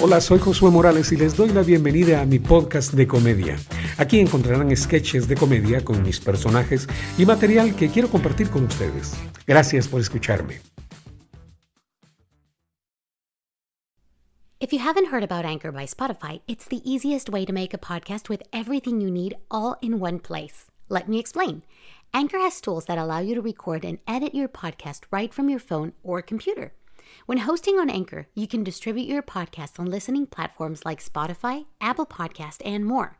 Hola, soy Josué Morales y les doy la bienvenida a mi podcast de comedia. Aquí encontrarán sketches de comedia con mis personajes y material que quiero compartir con ustedes. Gracias por escucharme. If you haven't heard about Anchor by Spotify, it's the easiest way to make a podcast with everything you need all in one place. Let me explain. Anchor has tools that allow you to record and edit your podcast right from your phone or computer. When hosting on Anchor, you can distribute your podcast on listening platforms like Spotify, Apple Podcast, and more.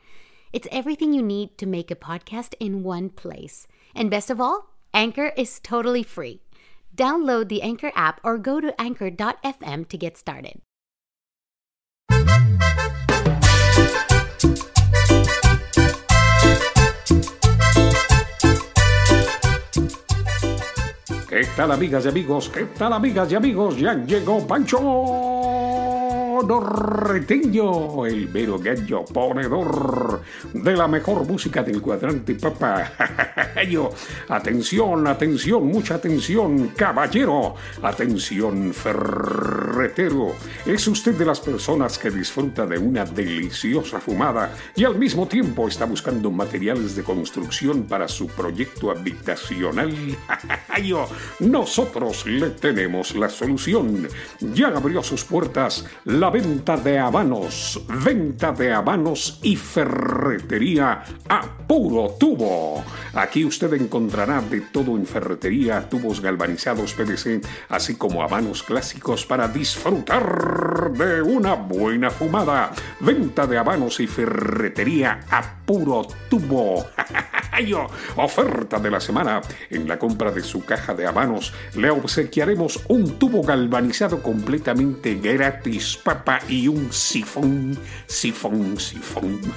It's everything you need to make a podcast in one place. And best of all, Anchor is totally free. Download the Anchor app or go to anchor.fm to get started. Tal amigas y amigos? ¿Qué tal amigas y amigos? Ya llegó Pancho Norreteño, el mero gallo ponedor de la mejor música del cuadrante, papá. atención, atención, mucha atención, caballero. Atención, ferretero. ¿Es usted de las personas que disfruta de una deliciosa fumada y al mismo tiempo está buscando materiales de construcción para su proyecto habitacional? Nosotros le tenemos la solución. Ya abrió sus puertas la venta de habanos, venta de habanos y ferretería a puro tubo. Aquí usted encontrará de todo en ferretería, tubos galvanizados PVC, así como habanos clásicos para disfrutar de una buena fumada. Venta de habanos y ferretería a puro tubo. Oferta de la semana. En la compra de su caja de habanos le obsequiaremos un tubo galvanizado completamente gratis, papá, y un sifón, sifón, sifón.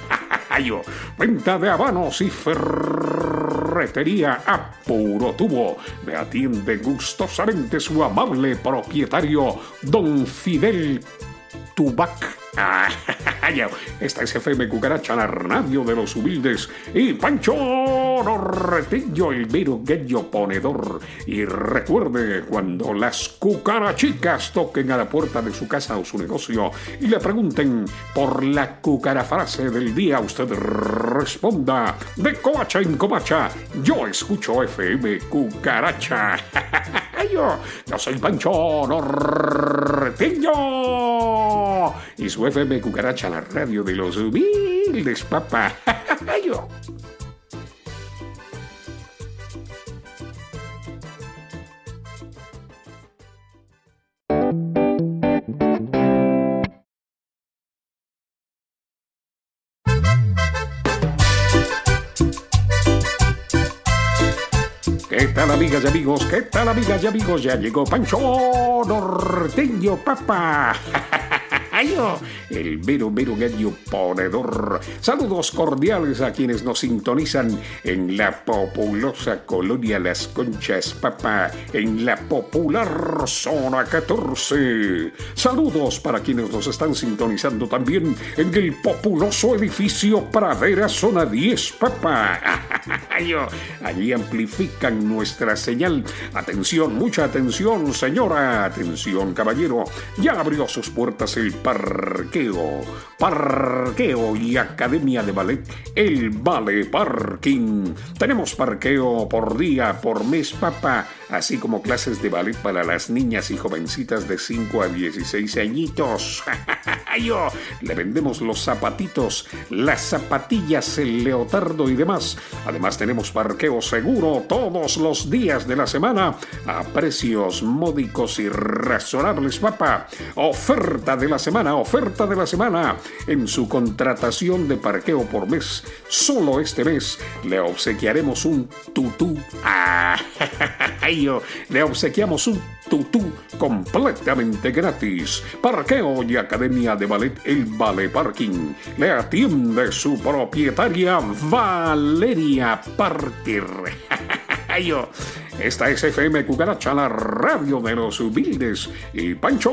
Venta de habanos y ferretería a puro tubo. Me atiende gustosamente su amable propietario, don Fidel Tubac. Ah, esta es FM Cucaracha, la radio de los humildes. Y Pancho Norretillo, el mero ponedor. Y recuerde, cuando las cucarachicas toquen a la puerta de su casa o su negocio y le pregunten por la cucarafrase del día, usted responda de covacha en covacha. Yo escucho FM Cucaracha. yo, soy Pancho Norretillo. Y su FM Cucaracha, la radio de los humildes, papá. ¿Qué tal amigas y amigos? ¿Qué tal amigas y amigos? Ya llegó Pancho Norteño, papá. el mero, mero gallo ponedor. Saludos cordiales a quienes nos sintonizan en la populosa colonia Las Conchas, papá, en la popular zona 14. Saludos para quienes nos están sintonizando también en el populoso edificio Pradera, zona 10, Allí amplifican nuestra señal. Atención, mucha atención, señora. Atención, caballero. Ya abrió sus puertas el parqueo, parqueo y academia de ballet, el Vale Parking. Tenemos parqueo por día, por mes, papá, así como clases de ballet para las niñas y jovencitas de 5 a 16 añitos. Yo, le vendemos los zapatitos, las zapatillas, el leotardo y demás. Además tenemos parqueo seguro todos los días de la semana a precios módicos y razonables, papá. Oferta de la semana, oferta de la semana. En su contratación de parqueo por mes, solo este mes, le obsequiaremos un tutú. Le obsequiamos un tutú completamente gratis. Parqueo y Academia de Ballet El Ballet Parking. Le atiende su propietaria Valeria Parker. Esta es FM Cucaracha, la radio de los humildes. Y Pancho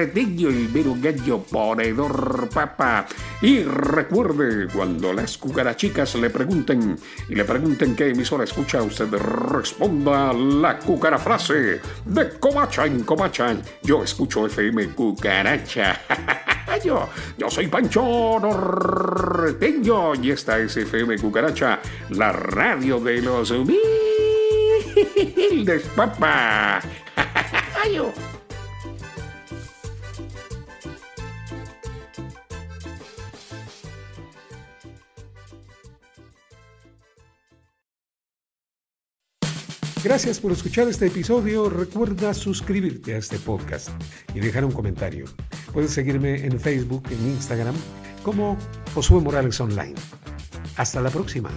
norteño, el mero gallo ponedor papa. Y recuerde, cuando las cucarachicas le pregunten y le pregunten qué emisora escucha, usted responda la cucarafrase de Comacha en Comacha. Yo escucho FM Cucaracha. yo, soy Pancho Norteño y esta es FM Cucaracha, la radio de los humildes, papá. Gracias por escuchar este episodio. Recuerda suscribirte a este podcast y dejar un comentario. Puedes seguirme en Facebook, en Instagram, como Josué Morales Online. Hasta la próxima.